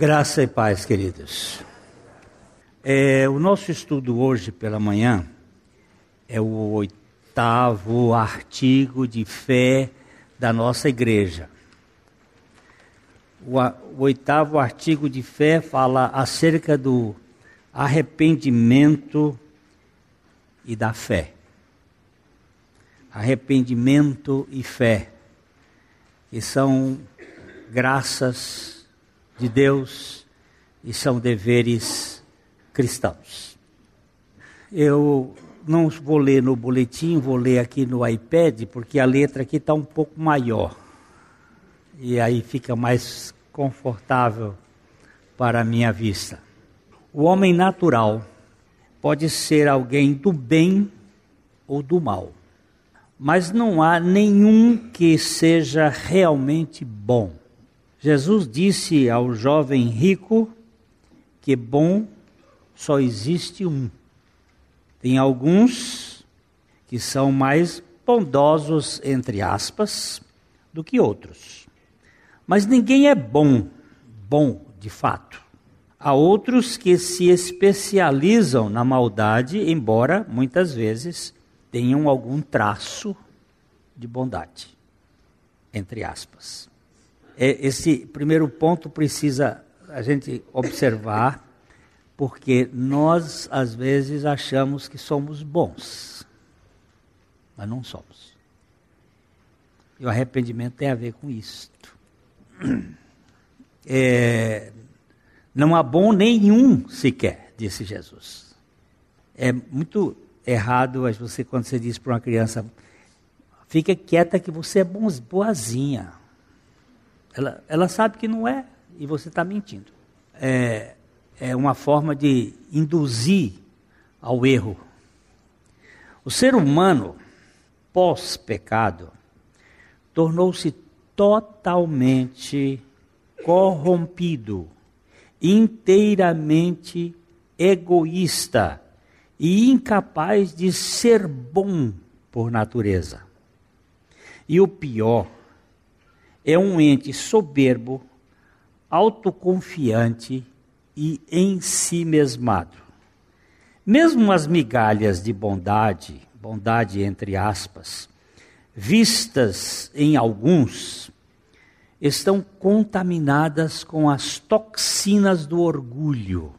Graça e paz, queridos. É, o nosso estudo hoje pela manhã é o oitavo artigo de fé da nossa igreja. O, o oitavo artigo de fé fala acerca do arrependimento e da fé. Arrependimento e fé, que são graças de Deus e são deveres cristãos. Eu não vou ler no boletim, vou ler aqui no iPad, porque a letra aqui está um pouco maior. E aí fica mais confortável para a minha vista. O homem natural pode ser alguém do bem ou do mal, mas não há nenhum que seja realmente bom. Jesus disse ao jovem rico que bom só existe um. Tem alguns que são mais bondosos, entre aspas, do que outros. Mas ninguém é bom, bom de fato. Há outros que se especializam na maldade, embora muitas vezes tenham algum traço de bondade, entre aspas. É, esse primeiro ponto precisa a gente observar, porque nós às vezes achamos que somos bons, mas não somos. E o arrependimento tem a ver com isto. É, não há bom nenhum sequer, disse Jesus. É muito errado você quando você diz para uma criança, fica quieta que você é boazinha. Ela, ela sabe que não é e você está mentindo. É, é uma forma de induzir ao erro. O ser humano, pós-pecado, tornou-se totalmente corrompido inteiramente egoísta e incapaz de ser bom por natureza. E o pior, é um ente soberbo, autoconfiante e em si mesmado. Mesmo as migalhas de bondade, bondade entre aspas, vistas em alguns, estão contaminadas com as toxinas do orgulho.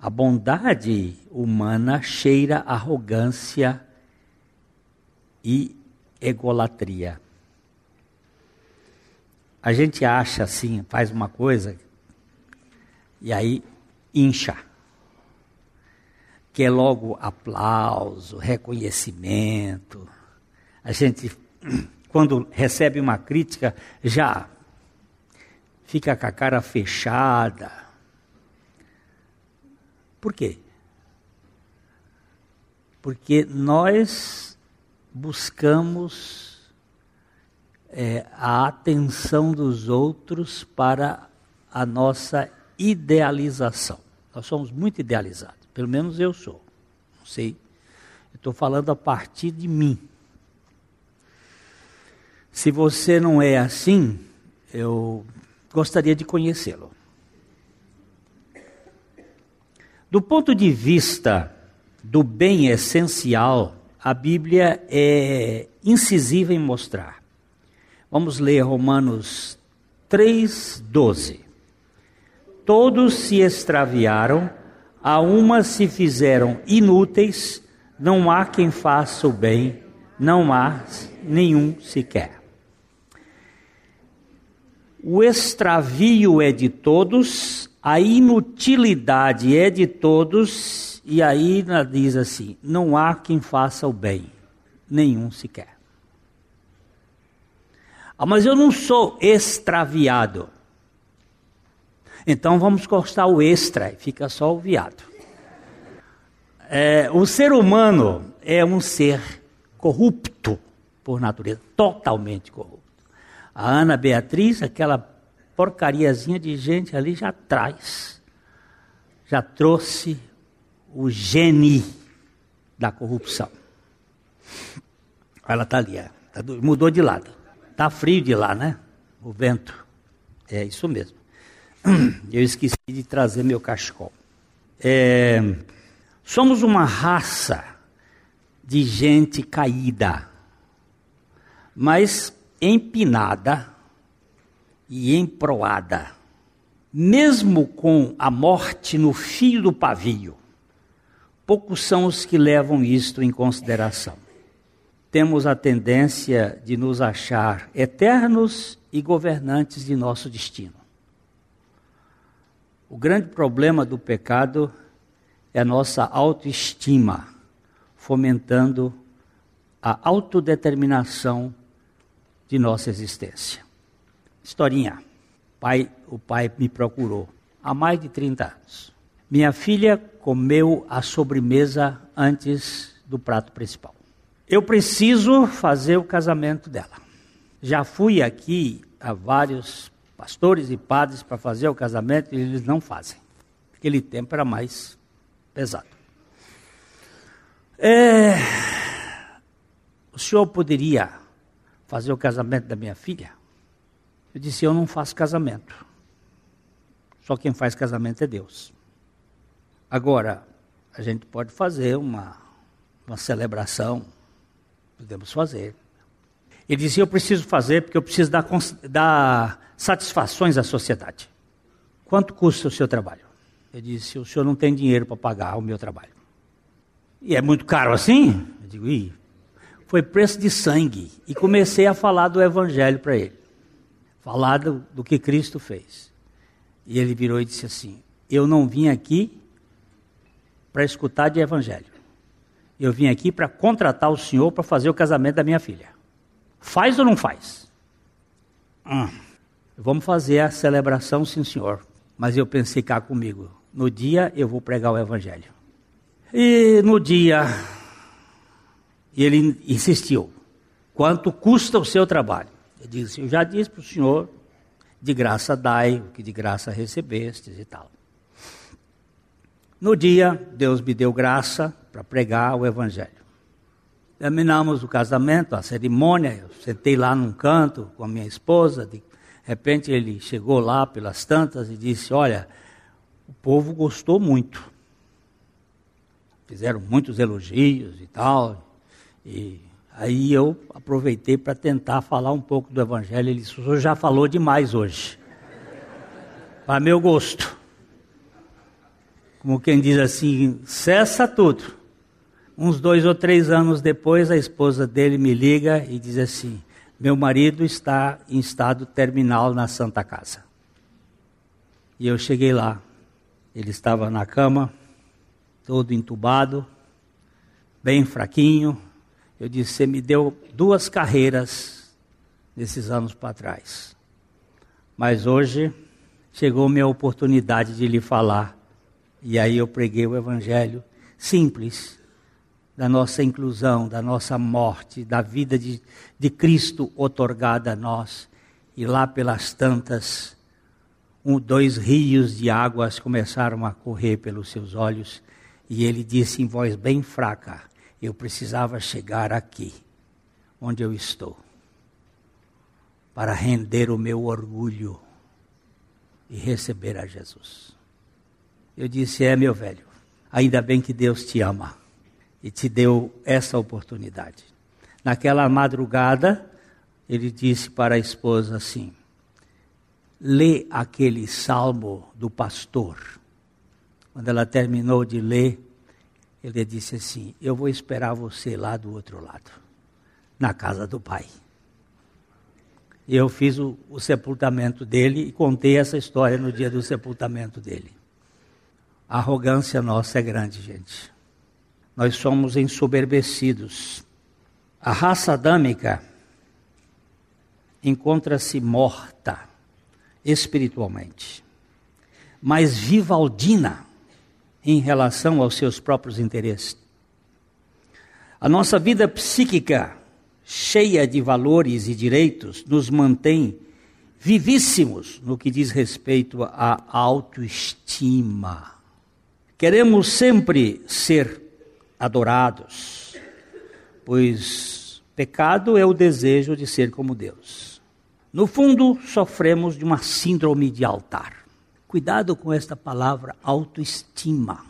A bondade humana cheira arrogância e egolatria. A gente acha assim, faz uma coisa e aí incha. Quer logo aplauso, reconhecimento. A gente quando recebe uma crítica, já fica com a cara fechada. Por quê? Porque nós buscamos é, a atenção dos outros para a nossa idealização. Nós somos muito idealizados, pelo menos eu sou. Não sei, estou falando a partir de mim. Se você não é assim, eu gostaria de conhecê-lo. Do ponto de vista do bem essencial, a Bíblia é incisiva em mostrar. Vamos ler Romanos 3:12. Todos se extraviaram, a uma se fizeram inúteis, não há quem faça o bem, não há nenhum sequer. O extravio é de todos, a inutilidade é de todos, e aí diz assim: não há quem faça o bem, nenhum sequer. Ah, mas eu não sou extraviado. Então vamos cortar o extra e fica só o viado. É, o ser humano é um ser corrupto por natureza, totalmente corrupto. A Ana Beatriz, aquela porcariazinha de gente ali já traz, já trouxe o gene da corrupção. Ela está ali, é, tá, mudou de lado. Está frio de lá, né? O vento. É isso mesmo. Eu esqueci de trazer meu cachecol. É, somos uma raça de gente caída, mas empinada e emproada, mesmo com a morte no fio do pavio. Poucos são os que levam isto em consideração. Temos a tendência de nos achar eternos e governantes de nosso destino. O grande problema do pecado é a nossa autoestima, fomentando a autodeterminação de nossa existência. Historinha. Pai, o pai me procurou há mais de 30 anos. Minha filha comeu a sobremesa antes do prato principal. Eu preciso fazer o casamento dela. Já fui aqui a vários pastores e padres para fazer o casamento e eles não fazem. Aquele tempo era mais pesado. É... O senhor poderia fazer o casamento da minha filha? Eu disse: Eu não faço casamento. Só quem faz casamento é Deus. Agora, a gente pode fazer uma, uma celebração, podemos fazer. Ele disse: Eu preciso fazer porque eu preciso dar, dar satisfações à sociedade. Quanto custa o seu trabalho? Eu disse: O senhor não tem dinheiro para pagar o meu trabalho. E é muito caro assim? Eu digo: Ih, foi preço de sangue. E comecei a falar do evangelho para ele falar do, do que Cristo fez. E ele virou e disse assim: Eu não vim aqui para escutar de evangelho. Eu vim aqui para contratar o senhor para fazer o casamento da minha filha. Faz ou não faz? Hum, vamos fazer a celebração, sim, senhor. Mas eu pensei cá comigo: no dia eu vou pregar o evangelho. E no dia, ele insistiu: quanto custa o seu trabalho? Ele disse: Eu já disse para o senhor, de graça dai, o que de graça recebestes e tal. No dia, Deus me deu graça para pregar o Evangelho. Terminamos o casamento, a cerimônia, eu sentei lá num canto com a minha esposa. De repente ele chegou lá pelas tantas e disse: Olha, o povo gostou muito. Fizeram muitos elogios e tal. E Aí eu aproveitei para tentar falar um pouco do Evangelho. Ele disse: O senhor já falou demais hoje. Para meu gosto. Como quem diz assim: cessa tudo. Uns dois ou três anos depois, a esposa dele me liga e diz assim: Meu marido está em estado terminal na Santa Casa. E eu cheguei lá. Ele estava na cama, todo entubado, bem fraquinho, eu disse: Você me deu duas carreiras nesses anos para trás. Mas hoje chegou minha oportunidade de lhe falar. E aí eu preguei o Evangelho simples da nossa inclusão, da nossa morte, da vida de, de Cristo otorgada a nós. E lá pelas tantas, um, dois rios de águas começaram a correr pelos seus olhos. E ele disse em voz bem fraca: eu precisava chegar aqui, onde eu estou, para render o meu orgulho e receber a Jesus. Eu disse: É, meu velho, ainda bem que Deus te ama e te deu essa oportunidade. Naquela madrugada, ele disse para a esposa assim: Lê aquele salmo do pastor. Quando ela terminou de ler, ele disse assim: Eu vou esperar você lá do outro lado, na casa do pai. E eu fiz o, o sepultamento dele e contei essa história no dia do sepultamento dele. A arrogância nossa é grande, gente. Nós somos ensoberbecidos. A raça adâmica encontra-se morta espiritualmente, mas vivaldina em relação aos seus próprios interesses. A nossa vida psíquica, cheia de valores e direitos, nos mantém vivíssimos no que diz respeito à autoestima. Queremos sempre ser adorados, pois pecado é o desejo de ser como Deus. No fundo, sofremos de uma síndrome de altar. Cuidado com esta palavra autoestima,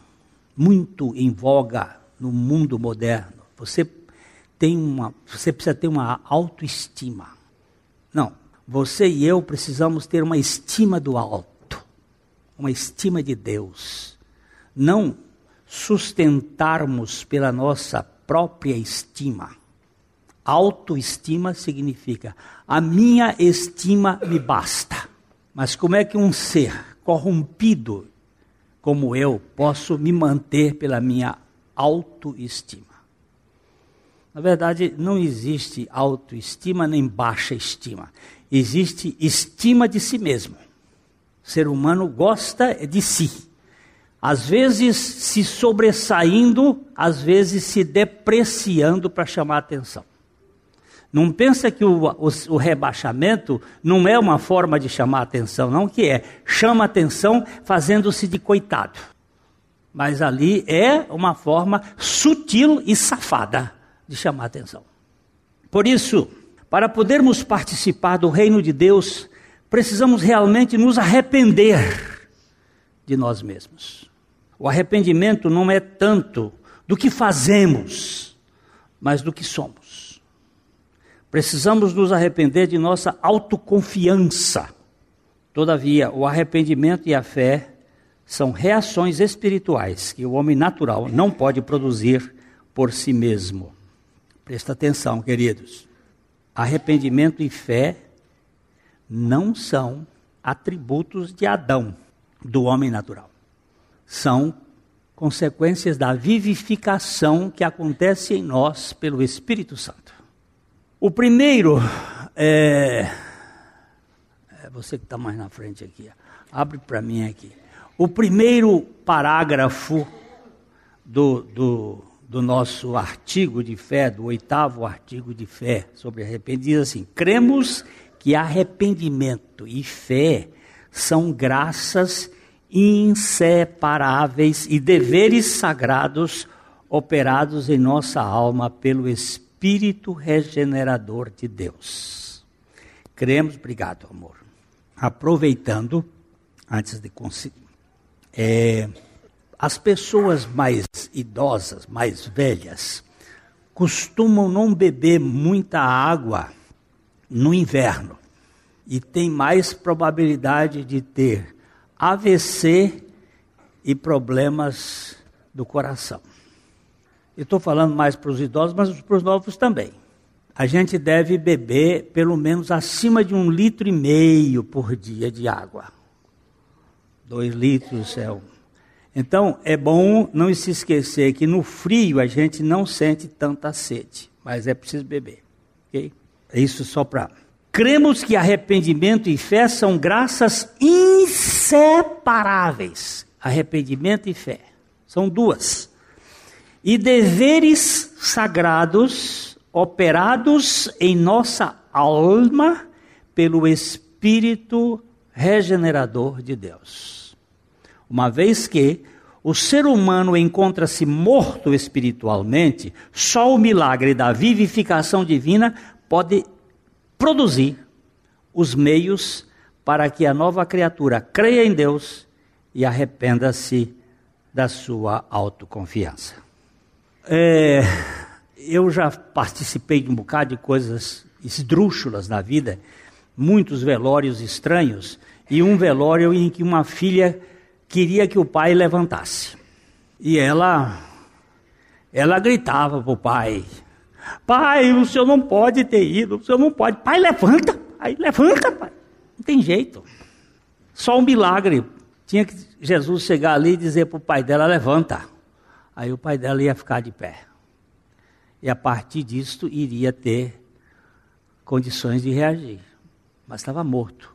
muito em voga no mundo moderno. Você tem uma, você precisa ter uma autoestima. Não, você e eu precisamos ter uma estima do alto, uma estima de Deus. Não sustentarmos pela nossa própria estima. Autoestima significa a minha estima me basta. Mas como é que um ser corrompido como eu posso me manter pela minha autoestima? Na verdade, não existe autoestima nem baixa estima. Existe estima de si mesmo. O ser humano gosta de si. Às vezes se sobressaindo, às vezes se depreciando para chamar atenção. Não pensa que o, o, o, rebaixamento não é uma forma de chamar atenção, não que é. Chama atenção fazendo-se de coitado. Mas ali é uma forma sutil e safada de chamar atenção. Por isso, para podermos participar do reino de Deus, precisamos realmente nos arrepender de nós mesmos. O arrependimento não é tanto do que fazemos, mas do que somos. Precisamos nos arrepender de nossa autoconfiança. Todavia, o arrependimento e a fé são reações espirituais que o homem natural não pode produzir por si mesmo. Presta atenção, queridos. Arrependimento e fé não são atributos de Adão, do homem natural. São consequências da vivificação que acontece em nós pelo Espírito Santo. O primeiro é, é você que está mais na frente aqui. Abre para mim aqui. O primeiro parágrafo do, do, do, nosso artigo de fé, do oitavo artigo de fé sobre arrependimento, diz assim: cremos que arrependimento e fé são graças inseparáveis e deveres sagrados operados em nossa alma pelo Espírito regenerador de Deus. Cremos, obrigado, amor. Aproveitando, antes de conseguir, é, as pessoas mais idosas, mais velhas, costumam não beber muita água no inverno e tem mais probabilidade de ter AVC e problemas do coração. Estou falando mais para os idosos, mas para os novos também. A gente deve beber pelo menos acima de um litro e meio por dia de água. Dois litros um. Então é bom não se esquecer que no frio a gente não sente tanta sede, mas é preciso beber. É isso só para. Cremos que arrependimento e fé são graças inseparáveis. Arrependimento e fé. São duas e deveres sagrados operados em nossa alma pelo Espírito regenerador de Deus. Uma vez que o ser humano encontra-se morto espiritualmente, só o milagre da vivificação divina pode produzir os meios para que a nova criatura creia em Deus e arrependa-se da sua autoconfiança. É, eu já participei de um bocado de coisas esdrúxulas na vida, muitos velórios estranhos, e um velório em que uma filha queria que o pai levantasse. E ela ela gritava para o pai: Pai, o senhor não pode ter ido, o senhor não pode. Pai, levanta, pai, levanta, pai. Não tem jeito. Só um milagre. Tinha que Jesus chegar ali e dizer para o pai dela: Levanta. Aí o pai dela ia ficar de pé. E a partir disso iria ter condições de reagir. Mas estava morto.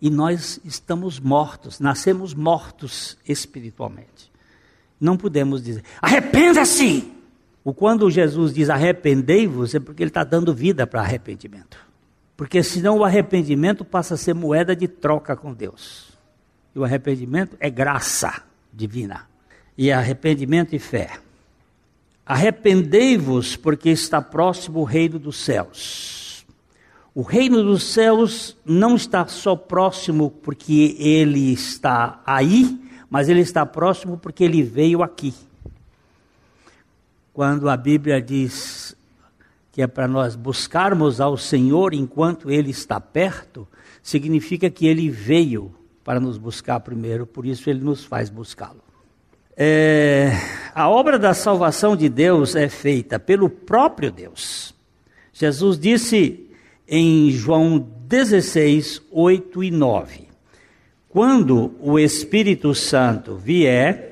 E nós estamos mortos, nascemos mortos espiritualmente. Não podemos dizer, arrependa-se! O quando Jesus diz arrependei-vos, é porque ele está dando vida para arrependimento. Porque senão o arrependimento passa a ser moeda de troca com Deus. E o arrependimento é graça divina e arrependimento e fé. Arrependei-vos, porque está próximo o reino dos céus. O reino dos céus não está só próximo porque ele está aí, mas ele está próximo porque ele veio aqui. Quando a Bíblia diz que é para nós buscarmos ao Senhor enquanto ele está perto, significa que ele veio para nos buscar primeiro, por isso ele nos faz buscá-lo. É, a obra da salvação de Deus é feita pelo próprio Deus. Jesus disse em João 16, 8 e 9: Quando o Espírito Santo vier,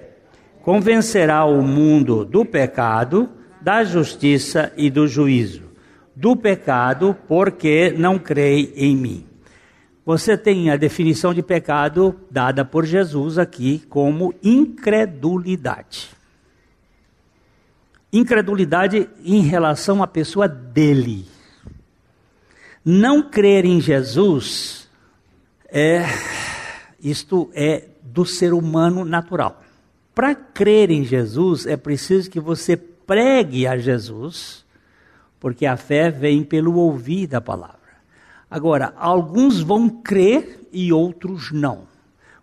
convencerá o mundo do pecado, da justiça e do juízo. Do pecado, porque não crê em mim você tem a definição de pecado dada por Jesus aqui como incredulidade. Incredulidade em relação à pessoa dele. Não crer em Jesus é isto é do ser humano natural. Para crer em Jesus é preciso que você pregue a Jesus, porque a fé vem pelo ouvir da palavra. Agora, alguns vão crer e outros não.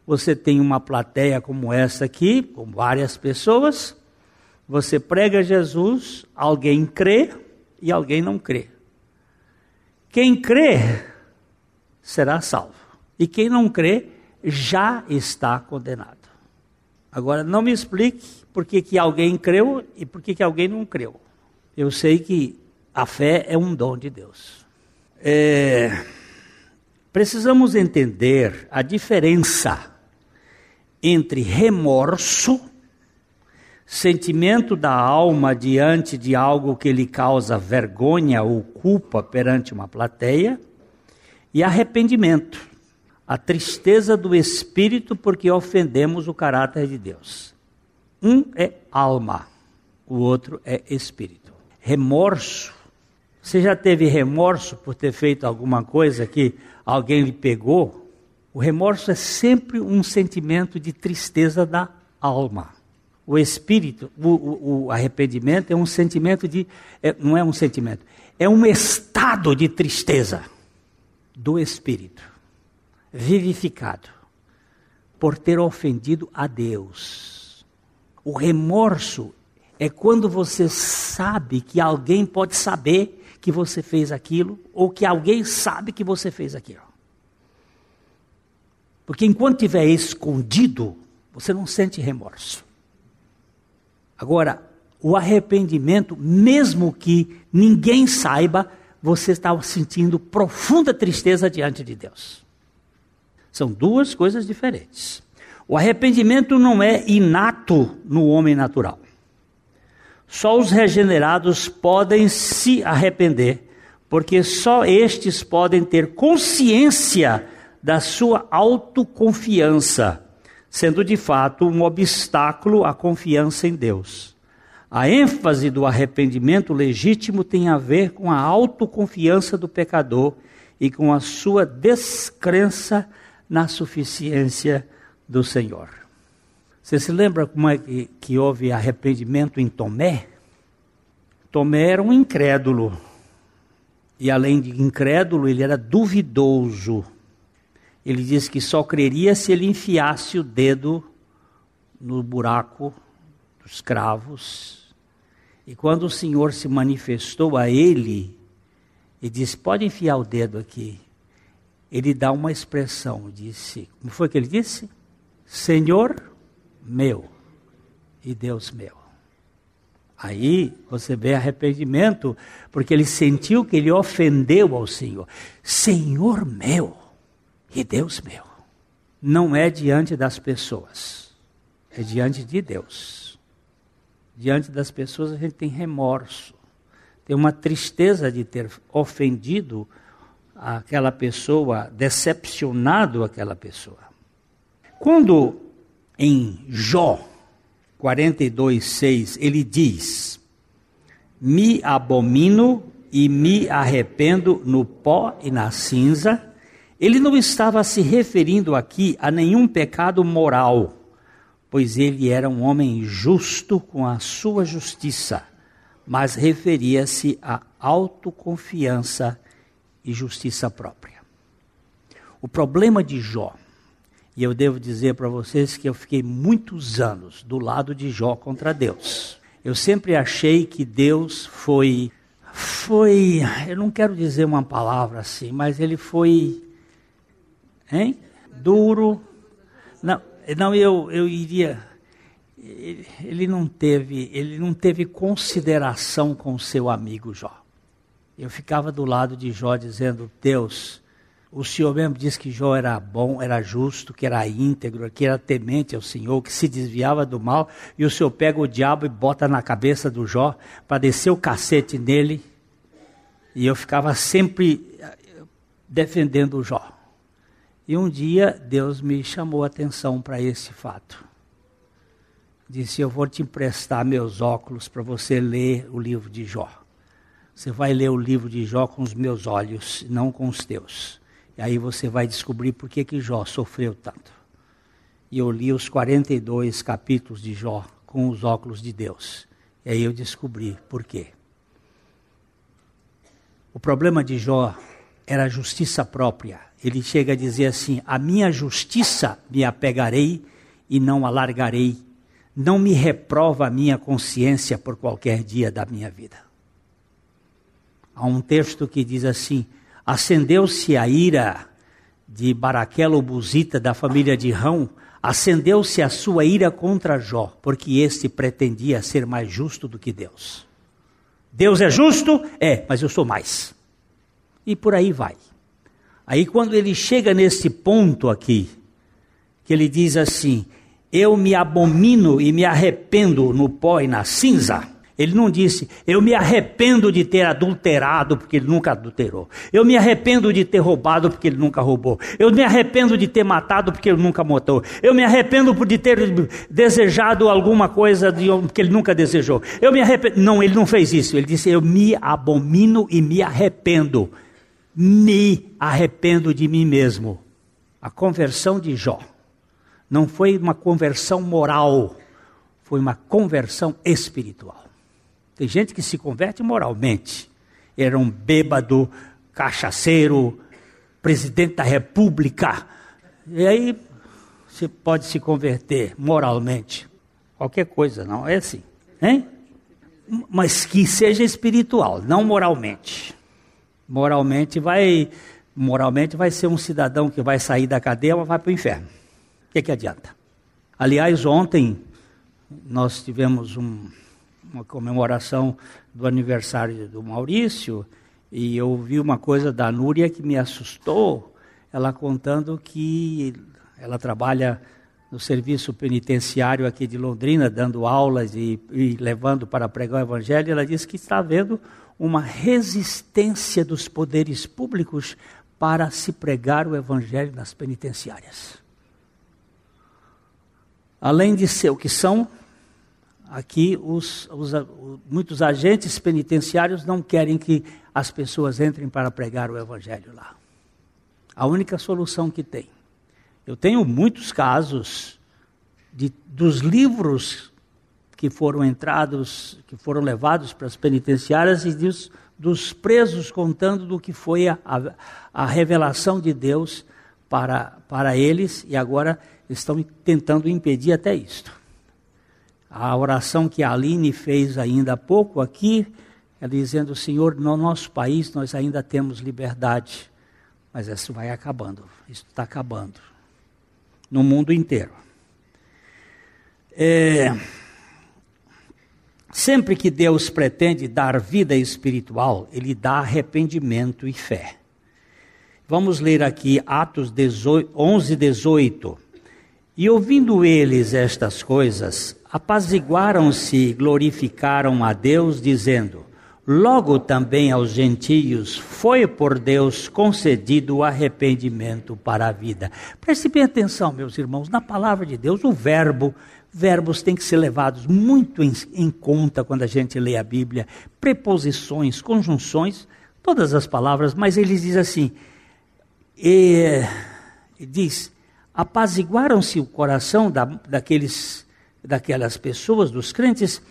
Você tem uma plateia como essa aqui, com várias pessoas. Você prega Jesus, alguém crê e alguém não crê. Quem crê será salvo. E quem não crê já está condenado. Agora, não me explique por que, que alguém creu e por que, que alguém não creu. Eu sei que a fé é um dom de Deus. É, precisamos entender a diferença entre remorso, sentimento da alma diante de algo que lhe causa vergonha ou culpa perante uma plateia, e arrependimento, a tristeza do espírito porque ofendemos o caráter de Deus. Um é alma, o outro é espírito. Remorso você já teve remorso por ter feito alguma coisa que alguém lhe pegou? O remorso é sempre um sentimento de tristeza da alma. O espírito, o, o, o arrependimento é um sentimento de. É, não é um sentimento, é um estado de tristeza do espírito, vivificado, por ter ofendido a Deus. O remorso é quando você sabe que alguém pode saber que você fez aquilo, ou que alguém sabe que você fez aquilo. Porque enquanto estiver escondido, você não sente remorso. Agora, o arrependimento, mesmo que ninguém saiba, você está sentindo profunda tristeza diante de Deus. São duas coisas diferentes. O arrependimento não é inato no homem natural. Só os regenerados podem se arrepender, porque só estes podem ter consciência da sua autoconfiança, sendo de fato um obstáculo à confiança em Deus. A ênfase do arrependimento legítimo tem a ver com a autoconfiança do pecador e com a sua descrença na suficiência do Senhor. Você se lembra como é que, que houve arrependimento em Tomé? Tomé era um incrédulo. E além de incrédulo, ele era duvidoso. Ele disse que só creria se ele enfiasse o dedo no buraco dos cravos. E quando o Senhor se manifestou a ele, e disse: Pode enfiar o dedo aqui. Ele dá uma expressão, disse: Como foi que ele disse? Senhor, meu e Deus meu. Aí você vê arrependimento, porque ele sentiu que ele ofendeu ao Senhor. Senhor meu e Deus meu. Não é diante das pessoas, é diante de Deus. Diante das pessoas a gente tem remorso, tem uma tristeza de ter ofendido aquela pessoa, decepcionado aquela pessoa. Quando em Jó 42, 6, ele diz: Me abomino e me arrependo no pó e na cinza. Ele não estava se referindo aqui a nenhum pecado moral, pois ele era um homem justo com a sua justiça, mas referia-se à autoconfiança e justiça própria. O problema de Jó, e eu devo dizer para vocês que eu fiquei muitos anos do lado de Jó contra Deus. Eu sempre achei que Deus foi foi, eu não quero dizer uma palavra assim, mas ele foi, hein? Duro. Não, não eu, eu iria. Ele não teve, ele não teve consideração com seu amigo Jó. Eu ficava do lado de Jó dizendo: Deus, o Senhor mesmo disse que Jó era bom, era justo, que era íntegro, que era temente ao Senhor, que se desviava do mal, e o Senhor pega o diabo e bota na cabeça do Jó para descer o cacete nele. E eu ficava sempre eh, defendendo o Jó. E um dia Deus me chamou a atenção para esse fato. Disse: Eu vou te emprestar meus óculos para você ler o livro de Jó. Você vai ler o livro de Jó com os meus olhos, não com os teus. E aí você vai descobrir por que, que Jó sofreu tanto. E eu li os 42 capítulos de Jó com os óculos de Deus. E aí eu descobri por quê. O problema de Jó era a justiça própria. Ele chega a dizer assim: A minha justiça me apegarei e não alargarei. Não me reprova a minha consciência por qualquer dia da minha vida. Há um texto que diz assim: Acendeu-se a ira de Baraquelo Buzita, da família de Rão, acendeu-se a sua ira contra Jó, porque este pretendia ser mais justo do que Deus. Deus é justo? É, mas eu sou mais. E por aí vai. Aí quando ele chega nesse ponto aqui, que ele diz assim: Eu me abomino e me arrependo no pó e na cinza. Ele não disse, eu me arrependo de ter adulterado, porque ele nunca adulterou. Eu me arrependo de ter roubado, porque ele nunca roubou. Eu me arrependo de ter matado, porque ele nunca matou. Eu me arrependo de ter desejado alguma coisa de, que ele nunca desejou. Eu me arrependo. Não, ele não fez isso. Ele disse, eu me abomino e me arrependo. Me arrependo de mim mesmo. A conversão de Jó não foi uma conversão moral, foi uma conversão espiritual. Tem gente que se converte moralmente. Era um bêbado, cachaceiro, presidente da república. E aí você pode se converter moralmente. Qualquer coisa, não é assim. Hein? Mas que seja espiritual, não moralmente. Moralmente vai, moralmente vai ser um cidadão que vai sair da cadeia, mas vai para o inferno. O que, que adianta? Aliás, ontem nós tivemos um, uma comemoração do aniversário do Maurício, e eu ouvi uma coisa da Núria que me assustou, ela contando que ela trabalha no serviço penitenciário aqui de Londrina, dando aulas e, e levando para pregar o evangelho, ela disse que está havendo uma resistência dos poderes públicos para se pregar o evangelho nas penitenciárias. Além de ser o que são, Aqui, os, os, muitos agentes penitenciários não querem que as pessoas entrem para pregar o Evangelho lá. A única solução que tem. Eu tenho muitos casos de, dos livros que foram entrados, que foram levados para as penitenciárias e dos, dos presos contando do que foi a, a, a revelação de Deus para, para eles e agora estão tentando impedir até isto. A oração que a Aline fez ainda há pouco aqui, é dizendo, Senhor, no nosso país nós ainda temos liberdade, mas isso vai acabando, isso está acabando. No mundo inteiro. É, sempre que Deus pretende dar vida espiritual, Ele dá arrependimento e fé. Vamos ler aqui Atos 18, 11, 18. E ouvindo eles estas coisas, apaziguaram-se e glorificaram a Deus, dizendo: Logo também aos gentios foi por Deus concedido o arrependimento para a vida. Preste bem atenção, meus irmãos, na palavra de Deus, o verbo, verbos têm que ser levados muito em, em conta quando a gente lê a Bíblia, preposições, conjunções, todas as palavras, mas ele diz assim, e, diz, apaziguaram-se o coração da, daqueles, daquelas pessoas, dos crentes,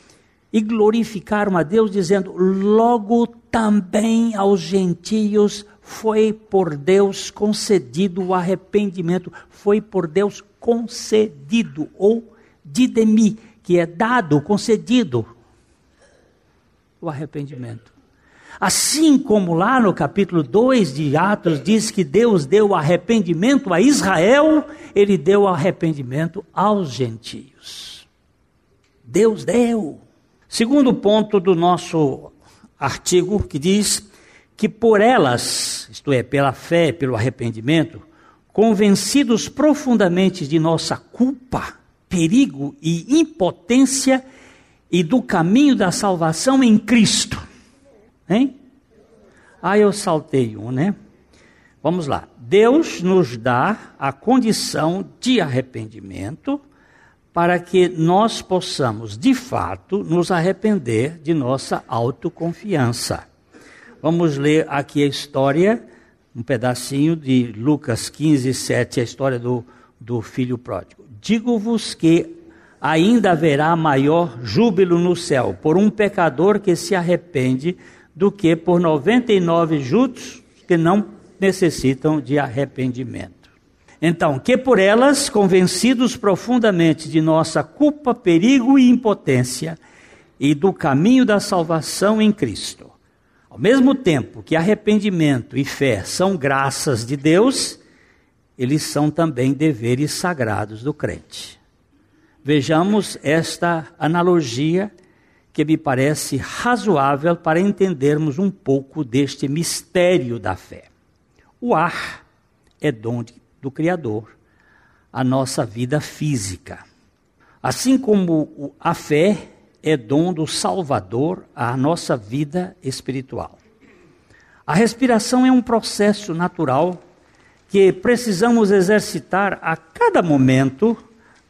e glorificaram a Deus, dizendo: Logo também aos gentios foi por Deus concedido o arrependimento, foi por Deus concedido, ou didemi, que é dado, concedido, o arrependimento. Assim como lá no capítulo 2 de Atos diz que Deus deu arrependimento a Israel, ele deu arrependimento aos gentios. Deus deu. Segundo ponto do nosso artigo, que diz que por elas, isto é, pela fé, pelo arrependimento, convencidos profundamente de nossa culpa, perigo e impotência e do caminho da salvação em Cristo. Hein? Ah, eu saltei um, né? Vamos lá. Deus nos dá a condição de arrependimento para que nós possamos, de fato, nos arrepender de nossa autoconfiança. Vamos ler aqui a história, um pedacinho de Lucas 15, 7, a história do, do filho pródigo. Digo-vos que ainda haverá maior júbilo no céu por um pecador que se arrepende do que por 99 justos que não necessitam de arrependimento. Então, que por elas, convencidos profundamente de nossa culpa, perigo e impotência, e do caminho da salvação em Cristo, ao mesmo tempo que arrependimento e fé são graças de Deus, eles são também deveres sagrados do crente. Vejamos esta analogia que me parece razoável para entendermos um pouco deste mistério da fé. O ar é dom do Criador a nossa vida física. Assim como a fé é dom do Salvador à nossa vida espiritual. A respiração é um processo natural que precisamos exercitar a cada momento,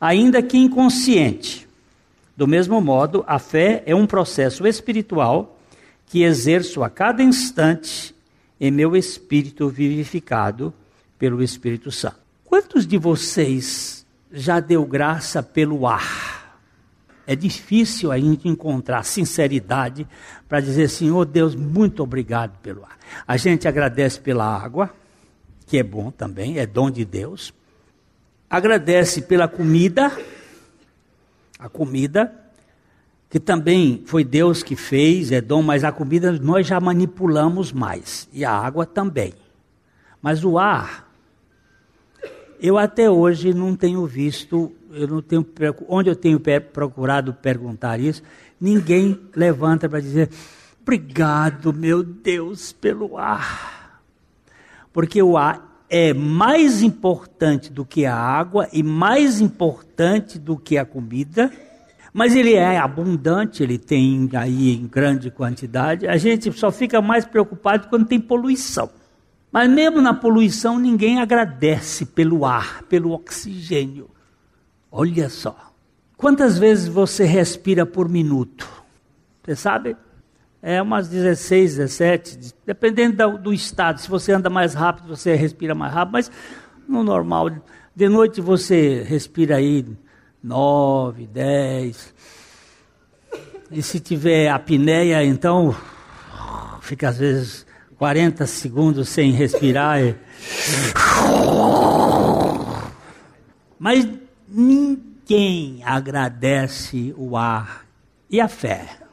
ainda que inconsciente. Do mesmo modo, a fé é um processo espiritual que exerço a cada instante em meu espírito vivificado pelo Espírito Santo. Quantos de vocês já deu graça pelo ar? É difícil a gente encontrar sinceridade para dizer assim: oh Deus, muito obrigado pelo ar. A gente agradece pela água, que é bom também, é dom de Deus. Agradece pela comida, a comida, que também foi Deus que fez, é dom, mas a comida nós já manipulamos mais, e a água também. Mas o ar, eu até hoje não tenho visto, eu não tenho, onde eu tenho procurado perguntar isso, ninguém levanta para dizer, obrigado, meu Deus, pelo ar. Porque o ar é mais importante do que a água e mais importante do que a comida, mas ele é abundante, ele tem aí em grande quantidade. A gente só fica mais preocupado quando tem poluição. Mas mesmo na poluição, ninguém agradece pelo ar, pelo oxigênio. Olha só. Quantas vezes você respira por minuto? Você sabe? É umas 16, 17, dependendo do, do estado. Se você anda mais rápido, você respira mais rápido, mas no normal. De noite você respira aí 9, 10. E se tiver apneia, então fica às vezes 40 segundos sem respirar. E... Mas ninguém agradece o ar e a fé.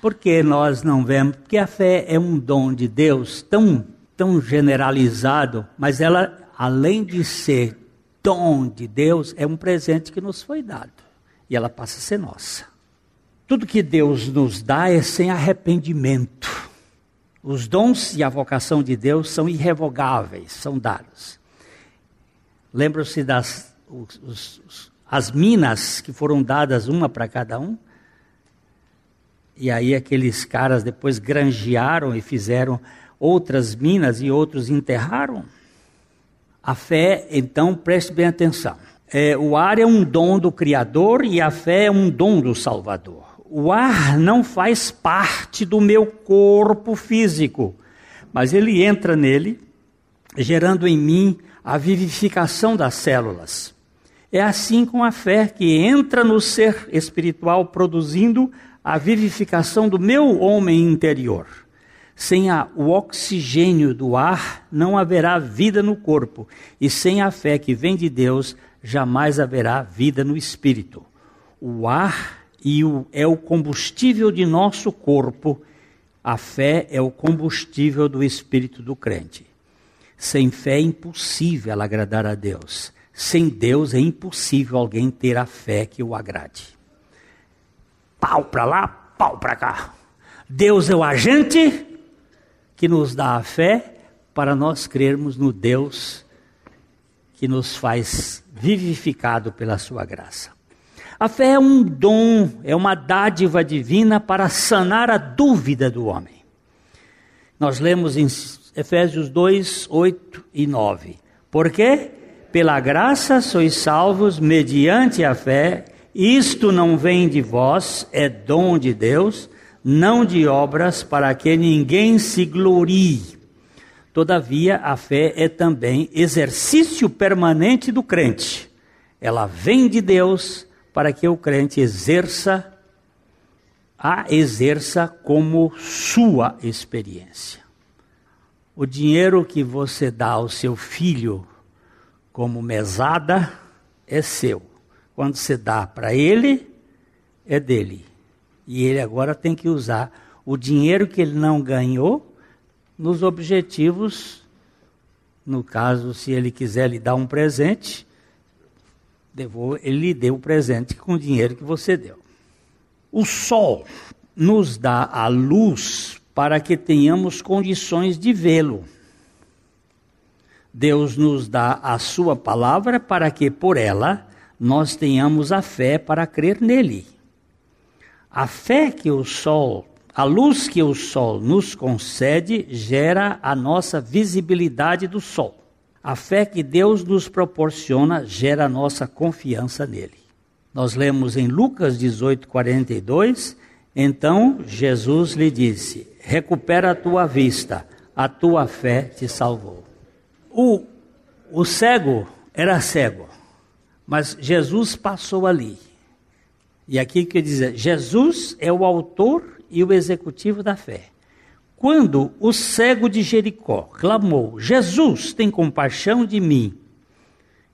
Porque nós não vemos, porque a fé é um dom de Deus tão, tão generalizado, mas ela, além de ser dom de Deus, é um presente que nos foi dado. E ela passa a ser nossa. Tudo que Deus nos dá é sem arrependimento. Os dons e a vocação de Deus são irrevogáveis, são dados. Lembram-se das os, os, as minas que foram dadas uma para cada um? E aí aqueles caras depois granjearam e fizeram outras minas e outros enterraram. A fé, então, preste bem atenção. É, o ar é um dom do Criador e a fé é um dom do Salvador o ar não faz parte do meu corpo físico, mas ele entra nele, gerando em mim a vivificação das células. É assim com a fé que entra no ser espiritual, produzindo a vivificação do meu homem interior. Sem a, o oxigênio do ar, não haverá vida no corpo, e sem a fé que vem de Deus, jamais haverá vida no espírito. O ar e o, é o combustível de nosso corpo, a fé é o combustível do espírito do crente. Sem fé é impossível agradar a Deus. Sem Deus é impossível alguém ter a fé que o agrade. Pau para lá, pau para cá. Deus é o agente que nos dá a fé para nós crermos no Deus que nos faz vivificado pela sua graça. A fé é um dom, é uma dádiva divina para sanar a dúvida do homem. Nós lemos em Efésios 2, 8 e 9. Porque pela graça sois salvos mediante a fé, isto não vem de vós, é dom de Deus, não de obras, para que ninguém se glorie. Todavia, a fé é também exercício permanente do crente. Ela vem de Deus para que o crente exerça a exerça como sua experiência. O dinheiro que você dá ao seu filho como mesada é seu. Quando você dá para ele, é dele. E ele agora tem que usar o dinheiro que ele não ganhou nos objetivos. No caso, se ele quiser lhe dar um presente, ele lhe deu o presente com o dinheiro que você deu. O sol nos dá a luz para que tenhamos condições de vê-lo. Deus nos dá a sua palavra para que por ela nós tenhamos a fé para crer nele. A fé que o sol, a luz que o sol nos concede, gera a nossa visibilidade do sol. A fé que Deus nos proporciona gera a nossa confiança nele. Nós lemos em Lucas 18, 42, então Jesus lhe disse: recupera a tua vista, a tua fé te salvou. O, o cego era cego, mas Jesus passou ali. E aqui quer dizer, Jesus é o autor e o executivo da fé. Quando o cego de Jericó clamou: Jesus, tem compaixão de mim.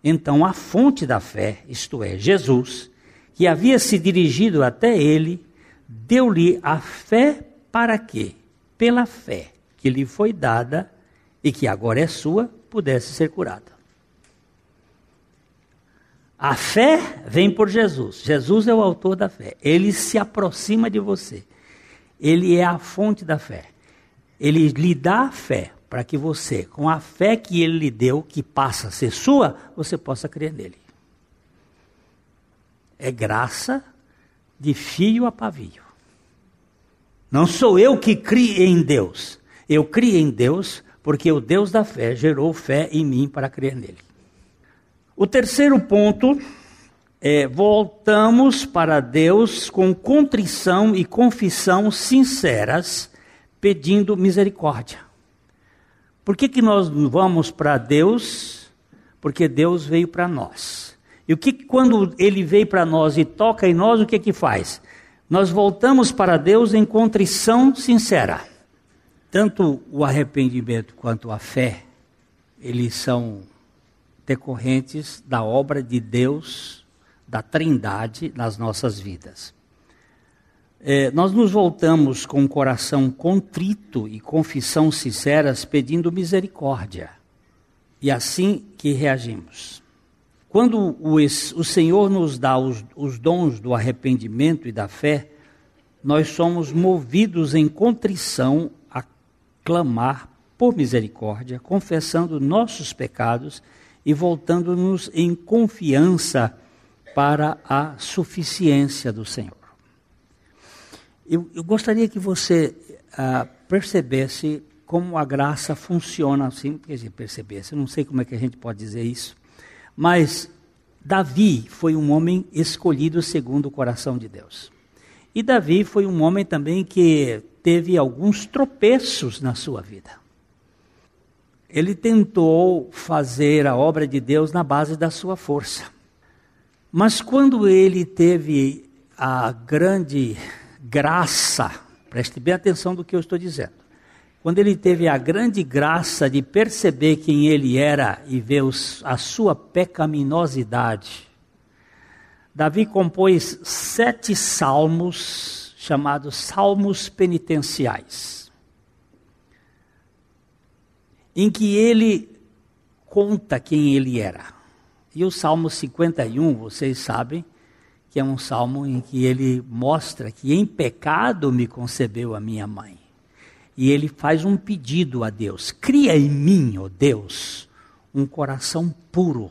Então a fonte da fé, isto é, Jesus, que havia se dirigido até ele, deu-lhe a fé para quê? pela fé que lhe foi dada e que agora é sua, pudesse ser curada. A fé vem por Jesus. Jesus é o autor da fé. Ele se aproxima de você. Ele é a fonte da fé. Ele lhe dá a fé para que você, com a fé que ele lhe deu, que passa a ser sua, você possa crer nele. É graça de fio a pavio. Não sou eu que criei em Deus. Eu criei em Deus porque o Deus da fé gerou fé em mim para crer nele. O terceiro ponto é voltamos para Deus com contrição e confissão sinceras, pedindo misericórdia. Por que, que nós vamos para Deus? Porque Deus veio para nós. E o que quando ele veio para nós e toca em nós, o que que faz? nós voltamos para Deus em contrição sincera. Tanto o arrependimento quanto a fé, eles são decorrentes da obra de Deus, da Trindade nas nossas vidas. É, nós nos voltamos com o coração contrito e confissão sinceras, pedindo misericórdia. E assim que reagimos. Quando o, o Senhor nos dá os, os dons do arrependimento e da fé, nós somos movidos em contrição a clamar por misericórdia, confessando nossos pecados e voltando-nos em confiança para a suficiência do Senhor. Eu, eu gostaria que você ah, percebesse como a graça funciona assim, quer dizer, percebesse, não sei como é que a gente pode dizer isso, mas Davi foi um homem escolhido segundo o coração de Deus. E Davi foi um homem também que teve alguns tropeços na sua vida. Ele tentou fazer a obra de Deus na base da sua força. Mas quando ele teve a grande graça, preste bem atenção do que eu estou dizendo. Quando ele teve a grande graça de perceber quem ele era e ver os, a sua pecaminosidade, Davi compôs sete salmos chamados salmos penitenciais, em que ele conta quem ele era. E o Salmo 51, vocês sabem, que é um salmo em que ele mostra que em pecado me concebeu a minha mãe. E ele faz um pedido a Deus: cria em mim, ó oh Deus, um coração puro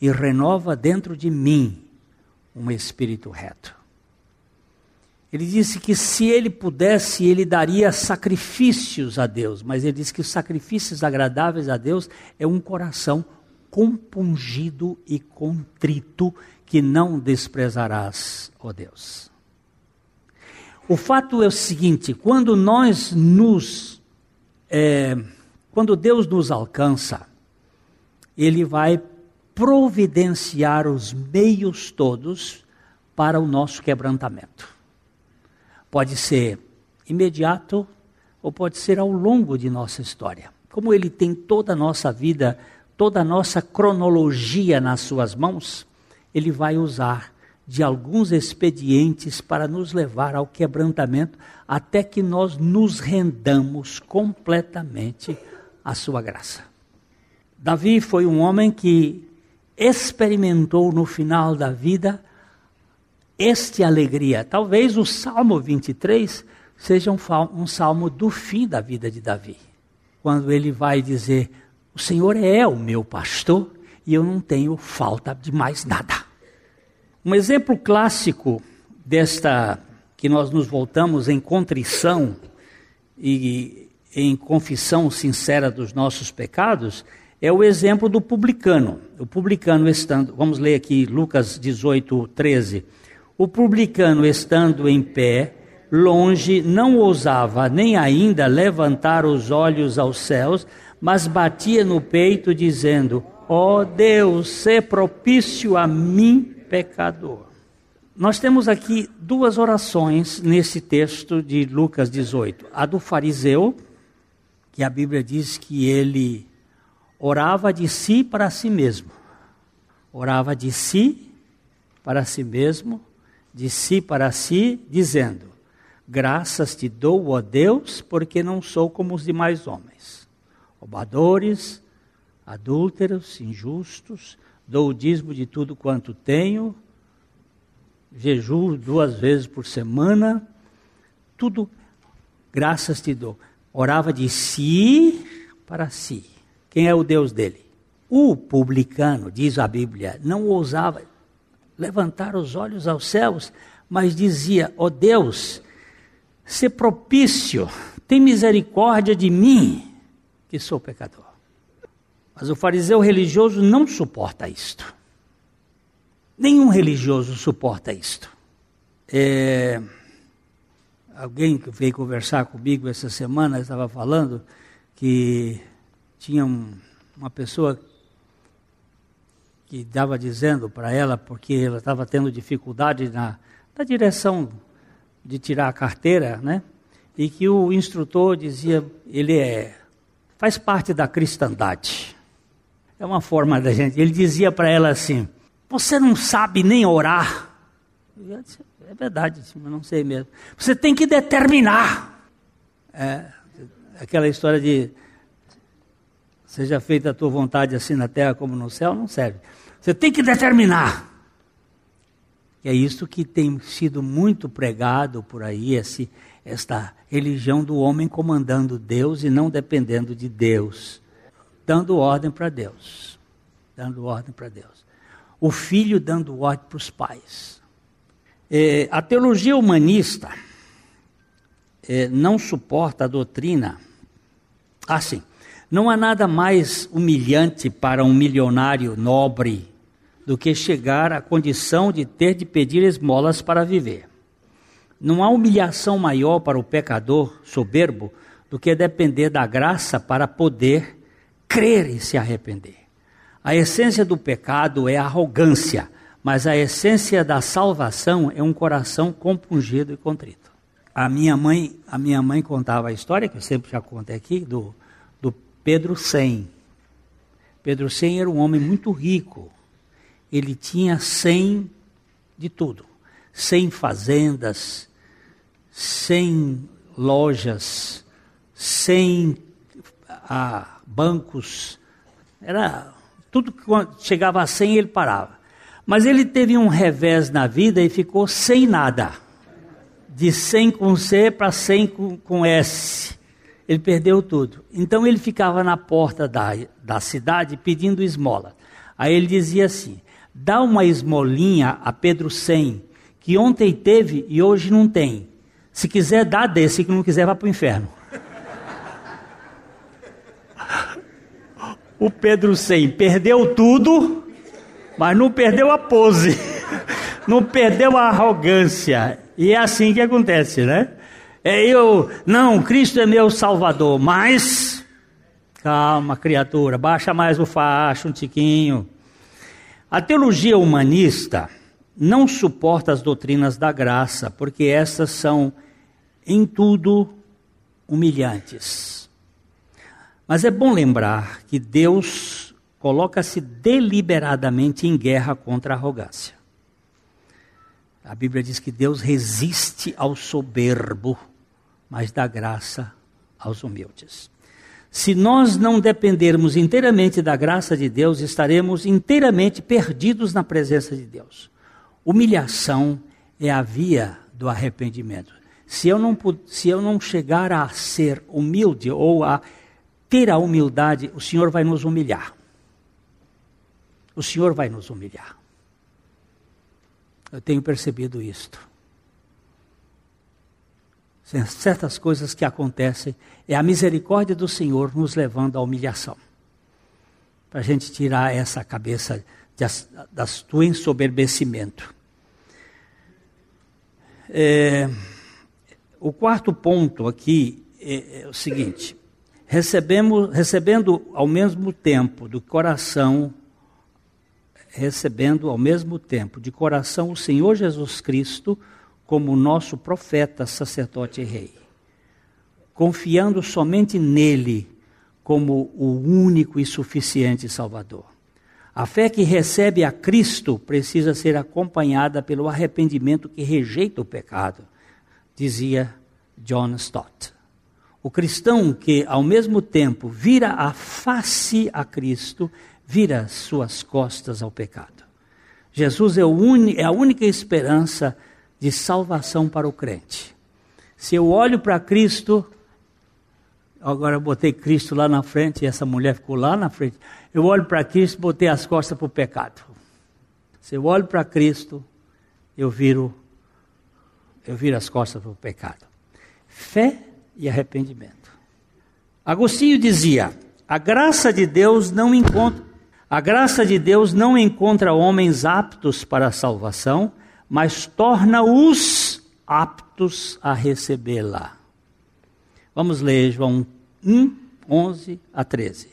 e renova dentro de mim um espírito reto. Ele disse que se ele pudesse, ele daria sacrifícios a Deus, mas ele disse que os sacrifícios agradáveis a Deus é um coração compungido e contrito que não desprezarás, ó Deus. O fato é o seguinte: quando nós nos. É, quando Deus nos alcança, Ele vai providenciar os meios todos para o nosso quebrantamento. Pode ser imediato ou pode ser ao longo de nossa história. Como Ele tem toda a nossa vida toda a nossa cronologia nas suas mãos, ele vai usar de alguns expedientes para nos levar ao quebrantamento, até que nós nos rendamos completamente à sua graça. Davi foi um homem que experimentou no final da vida esta alegria. Talvez o Salmo 23 seja um, um salmo do fim da vida de Davi, quando ele vai dizer: o Senhor é o meu pastor e eu não tenho falta de mais nada. Um exemplo clássico desta que nós nos voltamos em contrição e em confissão sincera dos nossos pecados é o exemplo do publicano. O publicano estando, vamos ler aqui Lucas 18, 13. O publicano estando em pé, longe, não ousava nem ainda levantar os olhos aos céus, mas batia no peito, dizendo: Ó oh Deus, se propício a mim, pecador. Nós temos aqui duas orações nesse texto de Lucas 18. A do fariseu, que a Bíblia diz que ele orava de si para si mesmo. Orava de si para si mesmo, de si para si, dizendo: Graças te dou, ó Deus, porque não sou como os demais homens roubadores, adúlteros, injustos, dou o dízimo de tudo quanto tenho, jejuo duas vezes por semana, tudo, graças te dou. Orava de si para si. Quem é o Deus dele? O publicano, diz a Bíblia, não ousava levantar os olhos aos céus, mas dizia: Ó oh Deus, se propício, tem misericórdia de mim que sou pecador. Mas o fariseu religioso não suporta isto. Nenhum religioso suporta isto. É, alguém que veio conversar comigo essa semana estava falando que tinha um, uma pessoa que estava dizendo para ela, porque ela estava tendo dificuldade na, na direção de tirar a carteira, né? E que o instrutor dizia, ele é faz parte da cristandade. É uma forma da gente. Ele dizia para ela assim: Você não sabe nem orar. Disse, é verdade, eu não sei mesmo. Você tem que determinar. É, aquela história de seja feita a tua vontade assim na terra como no céu, não serve. Você tem que determinar. E é isso que tem sido muito pregado por aí, esse, esta religião do homem comandando Deus e não dependendo de Deus, dando ordem para Deus, dando ordem para Deus. O filho dando ordem para os pais. É, a teologia humanista é, não suporta a doutrina. Assim, não há nada mais humilhante para um milionário nobre do que chegar à condição de ter de pedir esmolas para viver. Não há humilhação maior para o pecador soberbo do que depender da graça para poder crer e se arrepender. A essência do pecado é arrogância, mas a essência da salvação é um coração compungido e contrito. A minha mãe, a minha mãe contava a história, que eu sempre já contei aqui, do Pedro Sem. Pedro Sem era um homem muito rico. Ele tinha 100 de tudo. 100 fazendas, 100 lojas, 100 ah, bancos. Era tudo que chegava a 100 ele parava. Mas ele teve um revés na vida e ficou sem nada. De 100 com C para 100 com, com S. Ele perdeu tudo. Então ele ficava na porta da, da cidade pedindo esmola. Aí ele dizia assim: dá uma esmolinha a Pedro 100, que ontem teve e hoje não tem. Se quiser, dá desse, que não quiser, vá para o inferno. O Pedro 100 perdeu tudo, mas não perdeu a pose, não perdeu a arrogância. E é assim que acontece, né? É eu, não, Cristo é meu salvador, mas calma, criatura, baixa mais o facho um tiquinho. A teologia humanista não suporta as doutrinas da graça, porque essas são em tudo humilhantes. Mas é bom lembrar que Deus coloca-se deliberadamente em guerra contra a arrogância. A Bíblia diz que Deus resiste ao soberbo, mas dá graça aos humildes. Se nós não dependermos inteiramente da graça de Deus, estaremos inteiramente perdidos na presença de Deus. Humilhação é a via do arrependimento. Se eu não, se eu não chegar a ser humilde ou a ter a humildade, o Senhor vai nos humilhar. O Senhor vai nos humilhar. Eu tenho percebido isto. Certas coisas que acontecem, é a misericórdia do Senhor nos levando à humilhação. Para a gente tirar essa cabeça das, do ensoberbecimento. É, o quarto ponto aqui é, é o seguinte: recebemos, recebendo ao mesmo tempo do coração, recebendo ao mesmo tempo de coração o Senhor Jesus Cristo como nosso profeta, sacerdote e rei, confiando somente nele como o único e suficiente Salvador. A fé que recebe a Cristo precisa ser acompanhada pelo arrependimento que rejeita o pecado dizia John Stott. O cristão que, ao mesmo tempo, vira a face a Cristo, vira suas costas ao pecado. Jesus é, é a única esperança de salvação para o crente. Se eu olho para Cristo, agora eu botei Cristo lá na frente e essa mulher ficou lá na frente. Eu olho para Cristo, botei as costas para o pecado. Se eu olho para Cristo, eu viro eu viro as costas para o pecado. Fé e arrependimento. Agostinho dizia: a graça de Deus não encontra a graça de Deus não encontra homens aptos para a salvação, mas torna-os aptos a recebê-la. Vamos ler João 1, 11 a 13.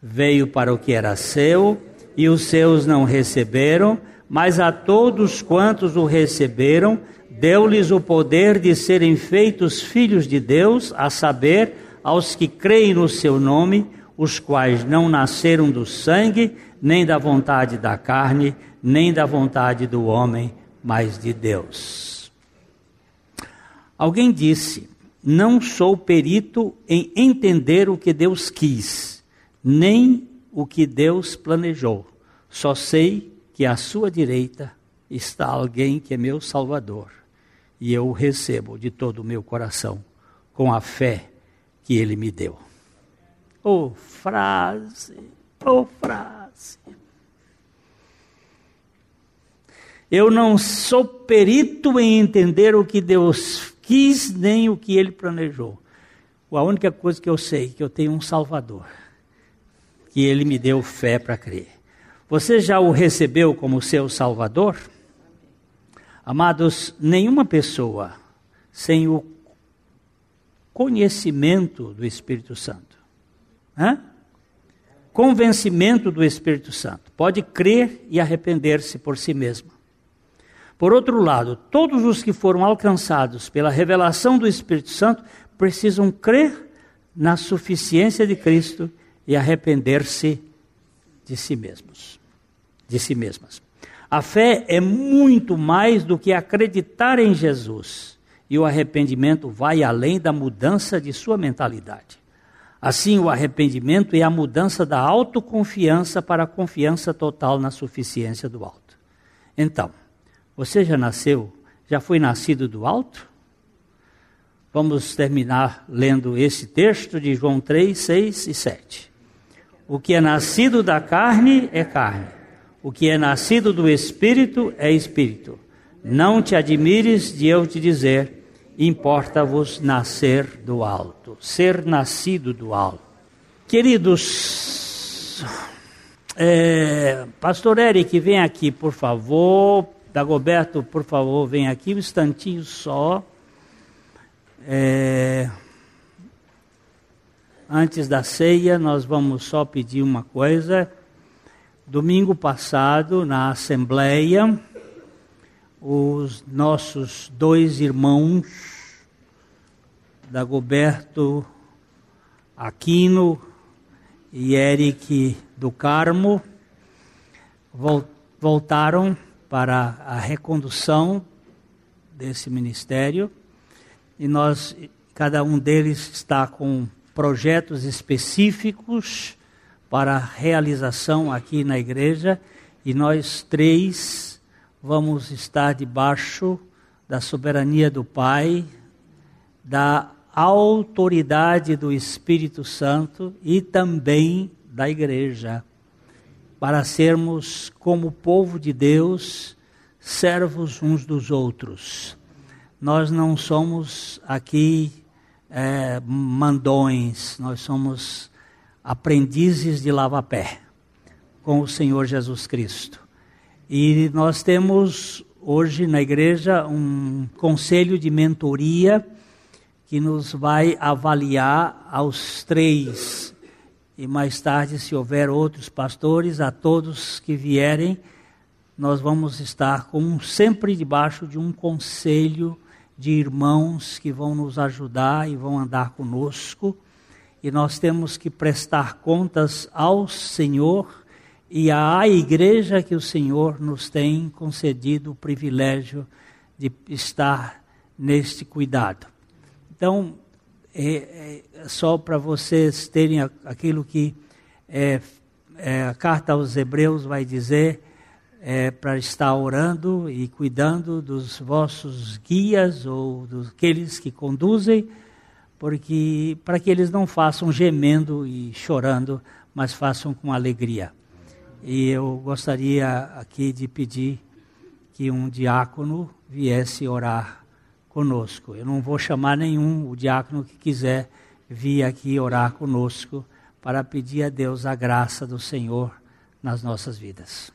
Veio para o que era seu, e os seus não receberam, mas a todos quantos o receberam, deu-lhes o poder de serem feitos filhos de Deus, a saber, aos que creem no seu nome, os quais não nasceram do sangue, nem da vontade da carne, nem da vontade do homem, mas de Deus. Alguém disse: Não sou perito em entender o que Deus quis, nem o que Deus planejou. Só sei que à sua direita está alguém que é meu Salvador e eu o recebo de todo o meu coração, com a fé que ele me deu. Oh, frase, oh, frase. Eu não sou perito em entender o que Deus quis, nem o que ele planejou. A única coisa que eu sei é que eu tenho um Salvador, que ele me deu fé para crer. Você já o recebeu como seu Salvador? Amados, nenhuma pessoa sem o conhecimento do Espírito Santo, Hã? convencimento do Espírito Santo, pode crer e arrepender-se por si mesma. Por outro lado, todos os que foram alcançados pela revelação do Espírito Santo precisam crer na suficiência de Cristo e arrepender-se de si mesmos, de si mesmas. A fé é muito mais do que acreditar em Jesus, e o arrependimento vai além da mudança de sua mentalidade. Assim, o arrependimento é a mudança da autoconfiança para a confiança total na suficiência do alto. Então, você já nasceu, já foi nascido do alto? Vamos terminar lendo esse texto de João 3, 6 e 7. O que é nascido da carne é carne, o que é nascido do espírito é espírito. Não te admires de eu te dizer, importa-vos nascer do alto, ser nascido do alto. Queridos, é, Pastor Eric, vem aqui, por favor. Dagoberto, por favor, vem aqui um instantinho só. É, antes da ceia, nós vamos só pedir uma coisa. Domingo passado, na Assembleia, os nossos dois irmãos, Dagoberto Aquino e Eric do Carmo, voltaram para a recondução desse ministério. E nós, cada um deles está com projetos específicos para realização aqui na igreja. E nós três vamos estar debaixo da soberania do Pai, da autoridade do Espírito Santo e também da igreja, para sermos como povo de Deus, servos uns dos outros. Nós não somos aqui é, mandões, nós somos aprendizes de lava-pé com o Senhor Jesus Cristo. E nós temos hoje na igreja um conselho de mentoria que nos vai avaliar aos três. E mais tarde, se houver outros pastores, a todos que vierem, nós vamos estar como sempre debaixo de um conselho de irmãos que vão nos ajudar e vão andar conosco, e nós temos que prestar contas ao Senhor e à igreja que o Senhor nos tem concedido o privilégio de estar neste cuidado. Então, é, é só para vocês terem aquilo que é, é, a carta aos Hebreus vai dizer, é, para estar orando e cuidando dos vossos guias ou daqueles que conduzem, porque para que eles não façam gemendo e chorando, mas façam com alegria. E eu gostaria aqui de pedir que um diácono viesse orar conosco. Eu não vou chamar nenhum, o diácono que quiser vir aqui orar conosco para pedir a Deus a graça do Senhor nas nossas vidas.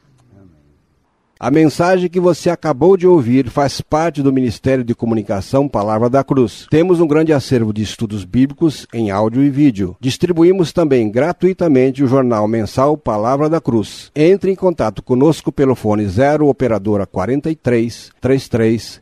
A mensagem que você acabou de ouvir faz parte do Ministério de Comunicação Palavra da Cruz. Temos um grande acervo de estudos bíblicos em áudio e vídeo. Distribuímos também gratuitamente o jornal mensal Palavra da Cruz. Entre em contato conosco pelo fone 0 operadora 43 33